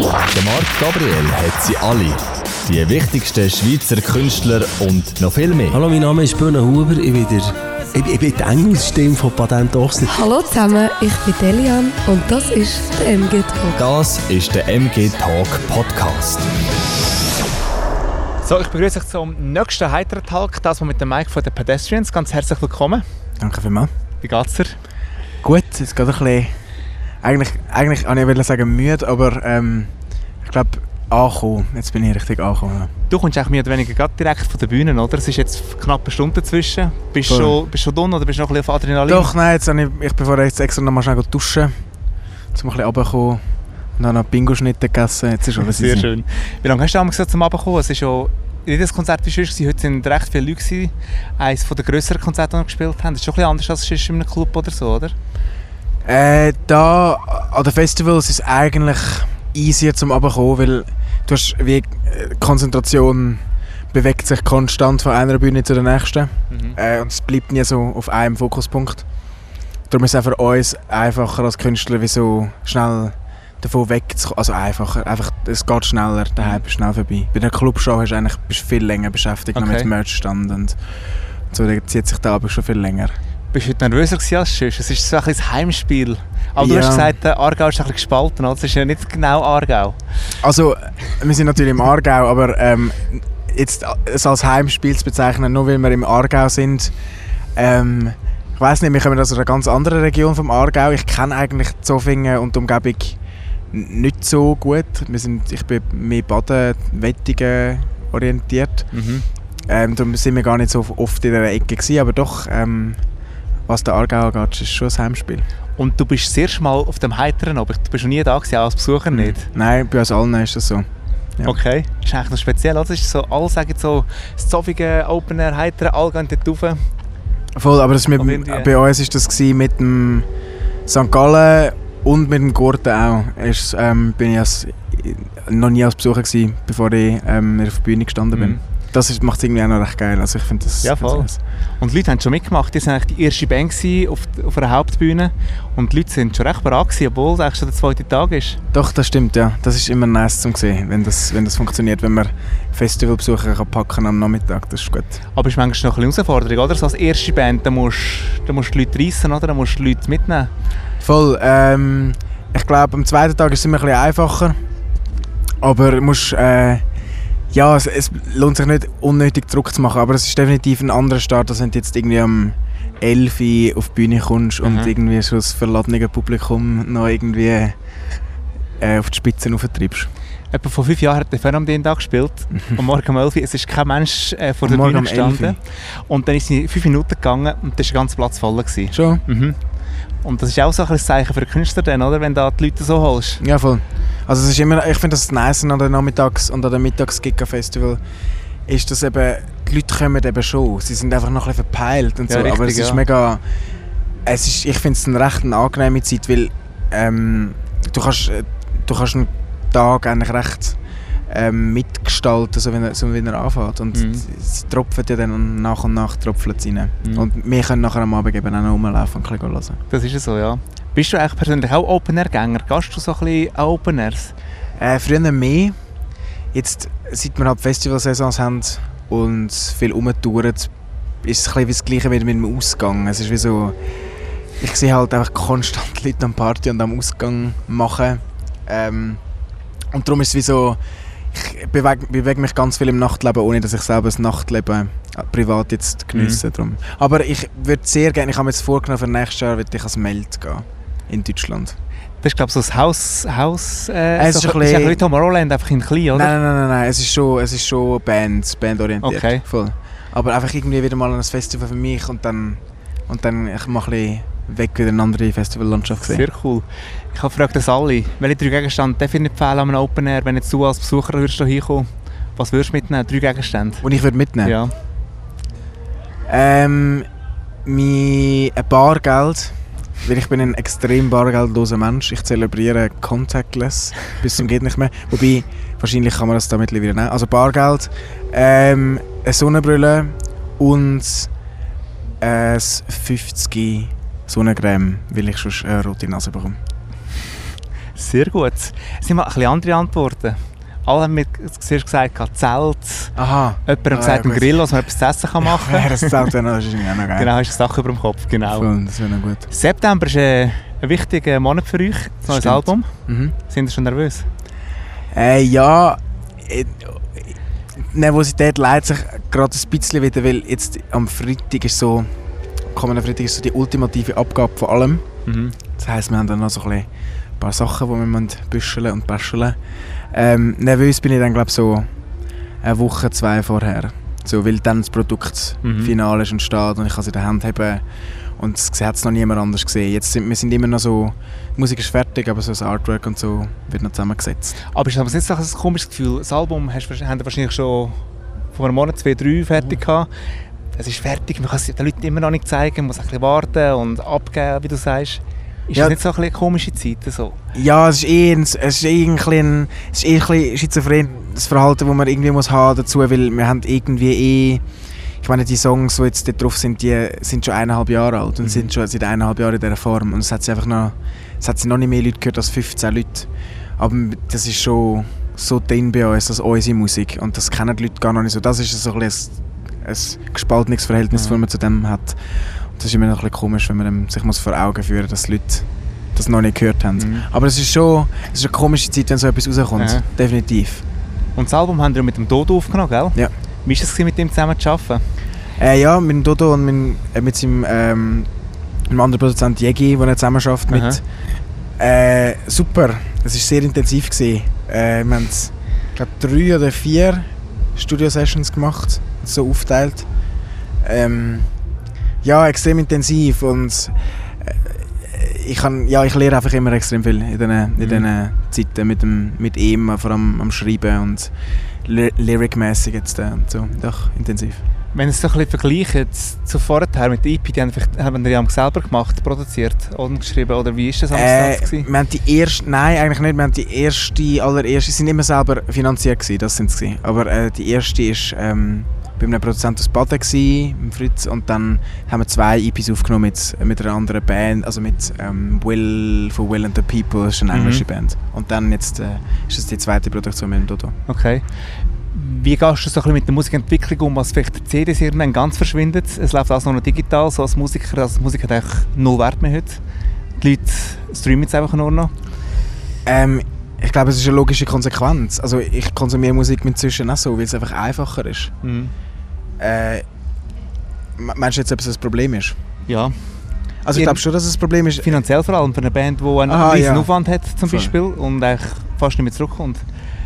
Der Marc Gabriel hat sie alle. Die wichtigsten Schweizer Künstler und noch viel mehr. Hallo, mein Name ist Böhne Huber. Ich bin, der, ich, ich bin die Engelsstimme von Patent Ochsner. Hallo zusammen, ich bin Delian und das ist der MG Talk. Das ist der MG Talk Podcast. So, ich begrüße euch zum nächsten heiteren Talk, das mal mit dem Mike von den Pedestrians. Ganz herzlich willkommen. Danke vielmals. Wie geht's dir? Gut, es geht ein bisschen... Eigentlich, eigentlich ich wollte sagen müde, aber ähm, ich glaube angekommen. Jetzt bin ich richtig angekommen. Du kommst eigentlich mehr oder weniger gerade direkt von der Bühne, oder? Es ist jetzt knapp eine Stunde dazwischen. Bist du Voll. schon, bist schon drin oder bist du noch ein bisschen auf Adrenalin? Doch, nein, jetzt habe ich, ich bin vorher jetzt extra noch mal schnell duschen, um ein bisschen runterzukommen. Und dann noch Bingo-Schnitte gegessen. Jetzt ist alles Sehr easy. schön. Wie lange hast du damals gesagt, zum Abkommen? Es ist ja jedes Konzert sonst. gewesen. Heute sind recht viele Leute. Eines der grösseren Konzerte, die wir gespielt haben. Das ist schon ein bisschen anders als sonst in einem Club oder so, oder? Äh, da an den Festivals ist es eigentlich easier zum Runterkommen, weil du hast wie äh, Konzentration bewegt sich konstant von einer Bühne zur nächsten. Mhm. Äh, und es bleibt nie so auf einem Fokuspunkt. Darum ist es auch für uns einfacher als Künstler, wie so schnell davon wegzukommen. Also einfacher, einfach, es geht schneller, der. Hype ist schnell vorbei. Bei der Clubshow hast du eigentlich, bist du viel länger beschäftigt noch Okay. mit Merchstand und so, da zieht sich der Abend schon viel länger. Bist du heute nervöser als sonst? Es ist so ein bisschen das Heimspiel. Aber du Ja. hast gesagt, der Aargau ist ein bisschen gespalten. oder? Es ist ja nicht genau Aargau. Also, wir sind natürlich im Aargau, aber ähm, jetzt es als Heimspiel zu bezeichnen, nur weil wir im Aargau sind, ähm, ich weiß nicht, wir kommen aus einer ganz anderen Region vom Aargau. Ich kenne eigentlich Zofingen und die Umgebung nicht so gut. Wir sind, ich bin mehr Baden, Wettigen orientiert. Mhm. Ähm, darum sind wir gar nicht so oft in dieser Ecke gewesen, aber doch, ähm, was der Aargau angeht, ist schon ein Heimspiel. Und du bist das erste Mal auf dem Heiteren, aber du bist noch nie da gewesen, auch als Besucher nicht. Nein, bei uns allen ist das so. Ja. Okay, ist eigentlich noch speziell. oder? Es ist so, alle sagen so, das Zofige, Open Air, Heiteren, alle gehen dort rauf. Voll, aber das mit, bei uns ist das mit dem St. Gallen und mit dem Gurten auch. Ist, ähm, bin ich als, noch nie als Besucher gewesen, bevor ich ähm, auf der Bühne gestanden bin. Mhm. Das macht es irgendwie auch noch recht geil. Also ich finde das, Ja, voll. das Und die Leute haben schon mitgemacht. Die waren eigentlich die erste Band auf, auf einer Hauptbühne. Und die Leute sind schon recht bereit gewesen, obwohl es eigentlich schon der zweite Tag ist. Doch, das stimmt, ja. Das ist immer nice zum sehen, wenn das, wenn das funktioniert, wenn man Festivalbesucher kann packen am Nachmittag. Das ist gut. Aber es ist manchmal noch ein bisschen Herausforderung, oder? So als erste Band, da musst, da musst du die Leute reissen, oder? Da musst du die Leute mitnehmen. Voll. Ähm, ich glaube, am zweiten Tag ist es immer ein bisschen einfacher. Aber du musst, äh, ja, es, es lohnt sich nicht unnötig Druck zu machen, aber es ist definitiv ein anderer Start, als wenn du jetzt irgendwie am 11 Uhr auf die Bühne kommst und Mhm. irgendwie so das verladene Publikum noch irgendwie äh, auf die Spitzen auftreibst. Etwa vor fünf Jahren hat der Fan am den Tag gespielt. Am Morgen um 11 Uhr. Es ist kein Mensch äh, vor Am der Morgen Bühne 11 Uhr. gestanden. Und dann ist sie fünf Minuten gegangen und da war der ganze Platz voll. Gewesen. Schon? Mhm. Und das ist auch so ein Zeichen für den Künstler, dann, oder? wenn du da die Leute so holst. Ja, voll. Also es ist immer, ich finde das nice an den Nachmittags- und an dem Mittags-Giga-Festival ist, dass eben, die Leute kommen eben schon. Sie sind einfach noch ein bisschen verpeilt und Ja, so, aber richtig, es ist ja. mega... Es ist, ich finde es eine recht angenehme Zeit, weil ähm, du, kannst, äh, du kannst einen Tag eigentlich recht ähm, mitgestalten, so wie, er, so wie er anfängt. Und Mhm. sie tropfen ja dann nach und nach tropfen sie rein. Mhm. Und wir können nachher am Abend eben auch noch rumlaufen und ein bisschen hören. Das ist so, ja. Bist du eigentlich persönlich auch Open-Air-Gänger? Gehst du so ein bisschen Open-Airs? Äh, früher mehr. Jetzt, seit wir halt Festivalsaisons haben und viel rumtouren, ist es ein bisschen wie das Gleiche wie mit dem Ausgang. Es ist wie so... Ich sehe halt einfach konstant Leute am Party und am Ausgang machen. Ähm, und darum ist es wie so... Ich bewege, bewege mich ganz viel im Nachtleben, ohne dass ich selber das Nachtleben äh, privat jetzt geniesse. Mhm. Drum. Aber ich würde sehr gerne... Ich habe mir jetzt vorgenommen, für nächstes Jahr würde ich als Meld gehen. In Deutschland. Das ist, glaube ich, so das Haus... Haus äh, Es ist so, ein ist bisschen- wie Tomorrowland, einfach in klein, oder? Nein, nein, nein, nein. Es ist schon, es ist schon Band, bandorientiert. Okay. Voll. Aber einfach irgendwie wieder mal ein Festival für mich und dann, und dann ich mal ein bisschen weg wieder eine andere Festivallandschaft sehen. Sehr cool. Ich habe gefragt, das alle. Welche drei Gegenstände empfehlen an einem Open Air, wenn jetzt du als Besucher würdest hier hinkommen? Was würdest du mitnehmen? Drei Gegenstände? Und ich würde mitnehmen. Ja. Ähm, mein ein Bargeld, weil ich bin ein extrem bargeldloser Mensch. Ich zelebriere contactless bis zum geht nicht mehr. Wobei, wahrscheinlich kann man das da mittlerweile nehmen. Also Bargeld, ähm, eine Sonnenbrille und ein 50 Sonnencreme, weil ich sonst eine rote Nase bekomme. Sehr gut. Es sind mal ein bisschen andere Antworten. Alle haben mir zuerst gesagt, Zelt. Aha. Jemand hat Ah, gesagt, ja, ein gut. Grill, was man etwas zu essen kann machen kann. ja das ist irgendwie auch noch geil. Genau, hast du eine Sache über dem Kopf. Genau. Voll, das wäre noch gut. September ist äh, ein wichtiger Monat für euch. Das neues. Album. Mhm. Sind ihr schon nervös? Äh, ja, äh, die Nervosität leidet sich gerade ein bisschen wieder, weil jetzt am Freitag ist so, kommenden Freitag ist so die ultimative Abgabe von allem. Mhm. Das heisst, wir haben dann noch so ein, paar Sachen, die wir büscheln und basteln ähm, Nervös bin ich dann, glaube so eine Woche, zwei vorher. So, weil dann das Produkt Mhm. final ist und steht und ich kann es in der Hand haben. Und es hat es noch niemand anders gesehen. Jetzt sind, wir sind immer noch so, die Musik ist fertig, aber so das Artwork und so wird noch zusammengesetzt. Aber ist aber jetzt ein komisches Gefühl. Das Album hast, du- haben wahrscheinlich schon vor einem Monat, zwei, drei fertig gehabt. Es ist fertig, man kann es den Leuten immer noch nicht zeigen, man muss ein bisschen warten und abgeben, wie du sagst. Ist Ja. das nicht so eine komische Zeit? So? Ja, es ist eh ein, es ist eh ein, bisschen, es ist eh ein bisschen schizophren, das Verhalten, das man irgendwie muss haben dazu, weil wir haben irgendwie eh, ich meine, die Songs, die jetzt dort drauf sind, die sind schon eineinhalb Jahre alt und Mhm. sind schon seit eineinhalb Jahren in dieser Form und es hat sie einfach noch, es hat sie noch nicht mehr Leute gehört als 15 Leute. Aber das ist schon so drin bei uns, als unsere Musik und das kennen die Leute gar noch nicht so. Das ist so ein, bisschen ein gespaltenes Verhältnis, Mhm. das man zu dem hat. Und das ist immer noch ein bisschen komisch, wenn man sich muss vor Augen führen muss, dass Leute das noch nicht gehört haben. Mhm. Aber es ist schon es ist eine komische Zeit, wenn so etwas rauskommt. Ja. Definitiv. Und das Album haben wir mit dem Dodo aufgenommen, gell? Ja. Wie war es, mit ihm zusammen zu arbeiten? Äh, ja, mit dem Dodo und mit, äh, mit seinem ähm, einem anderen Produzent Jegi, der er zusammen arbeitet. Aha. Mit, äh, super. Es war sehr intensiv. Gewesen. Äh, wir haben, ich glaube, drei oder vier Studio-Sessions gemacht, so aufgeteilt. Ähm, ja, extrem intensiv und äh, ich, kann, ja, ich lerne einfach immer extrem viel in diesen, in Mhm. Zeiten mit, dem, mit ihm, vor allem am Schreiben und ly lyric-mäßig jetzt äh, und so. Doch, intensiv. Wenn es so ein bisschen vergleicht zu vorher mit der EP, die haben, haben die haben selber gemacht, produziert und geschrieben, oder wie ist das Äh, gewesen? wir haben die erste, nein, eigentlich nicht. Wir haben die erste, allererste, sind immer selber finanziert gewesen, das sind sie. Aber äh, die erste ist ähm, bei einem Produzenten aus Baden gewesen, mit Fritz, und dann haben wir zwei EPs aufgenommen mit, mit einer anderen Band, also mit ähm, Will von Will and the People, das ist eine Mhm. englische Band. Und dann jetzt äh, ist es die zweite Produktion mit dem Dodo. Okay. Wie gehst du so ein bisschen mit der Musikentwicklung um, als vielleicht die CDs irgendwann ganz verschwindet? Es läuft alles nur noch digital, so als Musiker. Als Musiker hat eigentlich null Wert mehr heute. Die Leute streamen es einfach nur noch. Ähm, ich glaube, es ist eine logische Konsequenz. Also ich konsumiere Musik inzwischen auch so, weil es einfach einfacher ist. Mhm. Äh, me- meinst du jetzt, ob es ein Problem ist? Ja. Also ich glaube schon, dass es ein Problem ist. Finanziell vor allem für eine Band, die einen Aha, riesen ja. Aufwand hat zum Voll. Beispiel und eigentlich fast nicht mehr zurückkommt.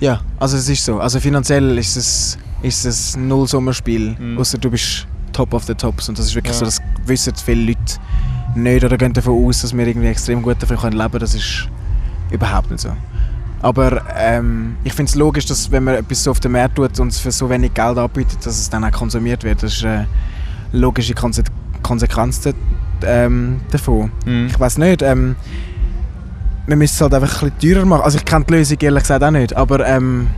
Ja, also es ist so. Also finanziell ist es, ist es ein Nullsummerspiel, Mhm. außer du bist top of the tops. Und das ist wirklich Ja. so, das wissen viele Leute nicht oder gehen davon aus, dass wir irgendwie extrem gut davon leben können. Das ist überhaupt nicht so. Aber ähm, ich finde es logisch, dass wenn man etwas so auf den Markt tut und es für so wenig Geld anbietet, dass es dann auch konsumiert wird. Das ist eine logische Konse Konsequenz ähm, davon. Mhm. Ich weiß nicht. Ähm, man müsste es halt einfach ein bisschen teurer machen. Also ich kenne die Lösung ehrlich gesagt auch nicht. Aber ähm,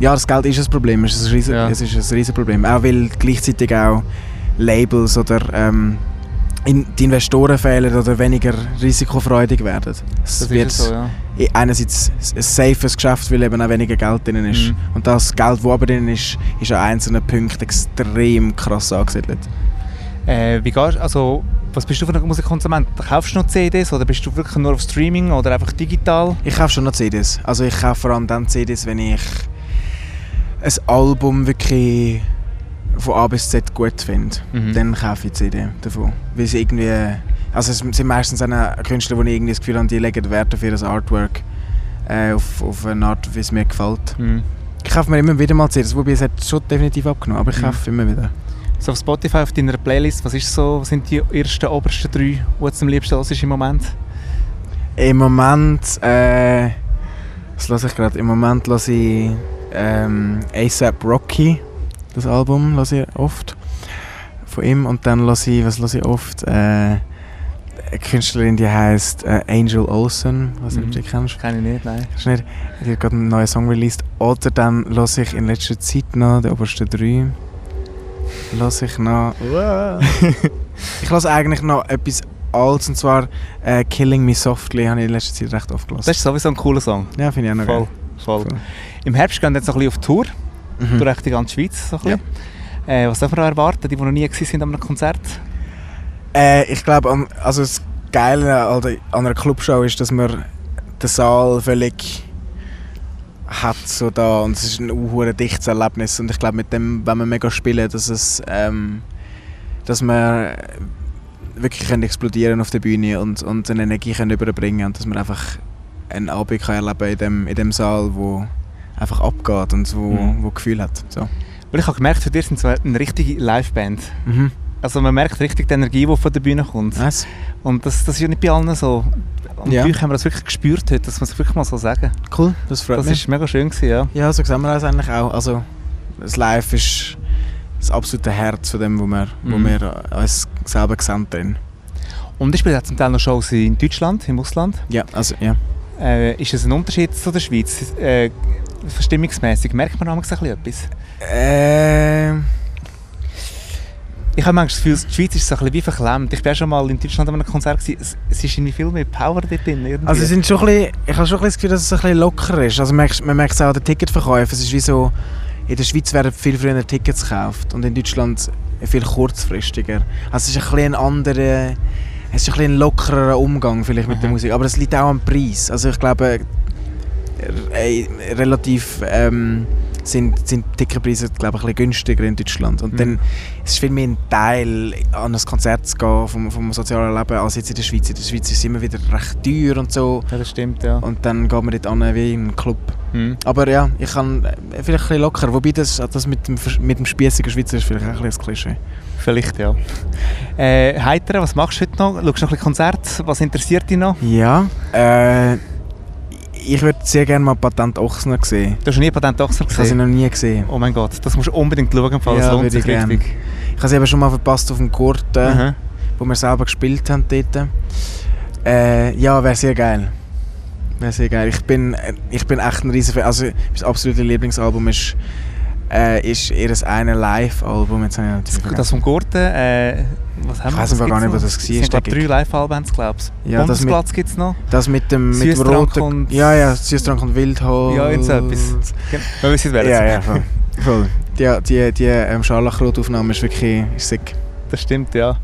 ja, das Geld ist ein Problem. Es ist ein, riesen, Ja. es ist ein Riesenproblem. Auch weil gleichzeitig auch Labels oder ähm, die Investoren fehlen oder weniger risikofreudig werden. Es Das wird so, ja. einerseits ein safes Geschäft, weil eben auch weniger Geld drin ist. Mhm. Und das Geld, das aber drin ist, ist an einzelnen Punkten extrem krass angesiedelt. Äh, wie gehst, also, was bist du für ein Musikkonsument? Kaufst du noch CDs oder bist du wirklich nur auf Streaming oder einfach digital? Ich kaufe schon noch CDs. Also ich kaufe vor allem dann CDs, wenn ich ein Album wirklich von A bis Z gut finde. Mhm. Dann kaufe ich die CD davon. Weil sie irgendwie... Also es sind meistens auch Künstler, die ich irgendwie das Gefühl habe, die legen Wert auf ihr Artwork. Äh, auf, auf eine Art, wie es mir gefällt. Mhm. Ich kaufe mir immer wieder mal CDs, wobei es hat schon definitiv abgenommen, aber ich Mhm. kaufe immer wieder. So auf Spotify, auf deiner Playlist, was ist so, was sind die ersten, obersten drei, die du am liebsten hörst im Moment? Im Moment... Äh, was höre ich gerade? Im Moment höre ich ähm, ASAP Rocky. Das Album höre ich oft. Von ihm. Und dann höre ich, was höre ich oft? Äh, eine Künstlerin, die heißt äh, Angel Olsen. Ich weiß nicht, ob du die kennst. Kenne ich nicht, nein. Kennst nicht? Die hat gerade einen neuen Song released. Oder dann höre ich in letzter Zeit noch, die obersten drei. Höre ich noch... ich höre eigentlich noch etwas altes, und zwar äh, «Killing Me Softly» habe ich in letzter Zeit recht oft gelassen. Das ist sowieso ein cooler Song. Ja, finde ich auch noch Voll, geil. voll. Voll. Im Herbst gehen wir jetzt noch ein bisschen auf Tour, Mhm. durch die ganze Schweiz. So bisschen. Äh, was dürfen wir erwarten, die, die noch nie sind an einem Konzert? Äh, ich glaube, also das Geile an einer Clubshow ist, dass man den Saal völlig hat so da und es ist ein unhure dichtes Erlebnis und ich glaube mit dem, wenn wir mega spielen, dass es ähm, dass wir wirklich können explodieren auf der Bühne und, und eine Energie können überbringen und dass man einfach einen Abend kann erleben in dem, in dem Saal, wo einfach abgeht und wo, Mhm. wo Gefühl hat. So. Weil ich habe gemerkt, für dich sind so eine richtige Liveband. Mhm. Also man merkt richtig die Energie, die von der Bühne kommt. Nice. Und das, das ist ja nicht bei allen so. Und Ja. bei euch haben wir das wirklich gespürt heute, das muss ich wirklich mal so sagen. Cool, das freut Das mich. ist mega schön gewesen, ja. Ja, so sehen wir das eigentlich auch. Also, das Live ist das absolute Herz von dem, wo wir, wo Mhm. wir uns selber gesehen haben. Und ich spiele zum Teil noch Shows in Deutschland, im Ausland. Ja, also, ja. Äh, ist es ein Unterschied zu der Schweiz? Äh, verstimmungsmäßig merkt man manchmal ein bisschen etwas? Äh, Ich habe manchmal das Gefühl, die Schweiz ist so ein bisschen wie verklemmt. Ich war schon mal in Deutschland an einem Konzert. Es, es ist irgendwie viel mehr Power dort drin. Irgendwie. also, sind schon ein bisschen, ich habe schon ein bisschen das Gefühl, dass es ein bisschen locker ist. Also, man merkt, man merkt es auch an den Ticketverkäufen. Es ist wie so, in der Schweiz werden viel früher Tickets gekauft und in Deutschland viel kurzfristiger. Also, es ist ein bisschen ein anderer, es ist ein, bisschen ein lockerer Umgang vielleicht mit der Mhm. Musik. Aber es liegt auch am Preis. Also, ich glaube, äh, relativ ähm, sind, sind die Ticketpreise glaube ich, ein bisschen günstiger in Deutschland. Und Mhm. dann es ist viel mehr ein Teil, an ein Konzert zu gehen vom, vom sozialen Leben, als jetzt in der Schweiz. In der Schweiz ist es immer wieder recht teuer und so. ja, das stimmt, ja. Und dann geht man dort an wie in einen Club. Mhm. Aber ja, ich kann äh, vielleicht ein bisschen locker. Wobei das, das mit dem, mit dem spießigen Schweizer ist vielleicht auch ein bisschen Klischee. Vielleicht, ja. Äh, Heiter, was machst du heute noch? Schaust du noch ein bisschen Konzert? Was interessiert dich noch? Ja, äh, ich würde sehr gerne mal Patent Ochsner sehen. Du hast noch nie Patent Ochsner Das habe ich gesehen? noch nie gesehen. Oh mein Gott, das musst du unbedingt schauen, im Fall. Ja, das lohnt sich ich gern. richtig. Ich habe es eben schon mal verpasst auf dem Gurten. Mhm. wo wir selber gespielt haben dort. Äh, ja, wäre sehr geil. Wäre sehr geil. Ich bin, äh, ich bin echt ein riesen Fan. Also, mein absolutes Lieblingsalbum ist, äh, ist ihr eine Live-Album. Jetzt habe ich natürlich Das, vom Gurten, äh, was haben Ich aber gar nicht, was das war, Es der drei. Live-Alben, glaube ich. Ja, Bundesplatz gibt es noch. Das mit dem, mit dem roten... und- Ja, ja, Süßtrank und Wildholz. Ja, so etwas. Wir wissen wer Ja, ja, voll. voll. Die, die, die ähm, Scharlachrot-Aufnahme ist wirklich ist sick. Das stimmt, ja.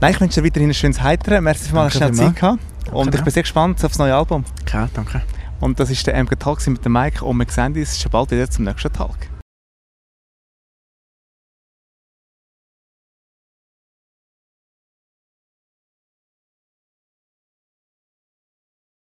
Nein, ich wünsche dir weiterhin ein schönes Heitern. Merci für mal Danke schnell vielmals. Zeit gehabt. Und ich Danke. bin sehr gespannt auf das neue Album. Okay, danke. Und das ist der MG Talk mit dem Mike und wir sehen uns schon bald wieder zum nächsten Tag.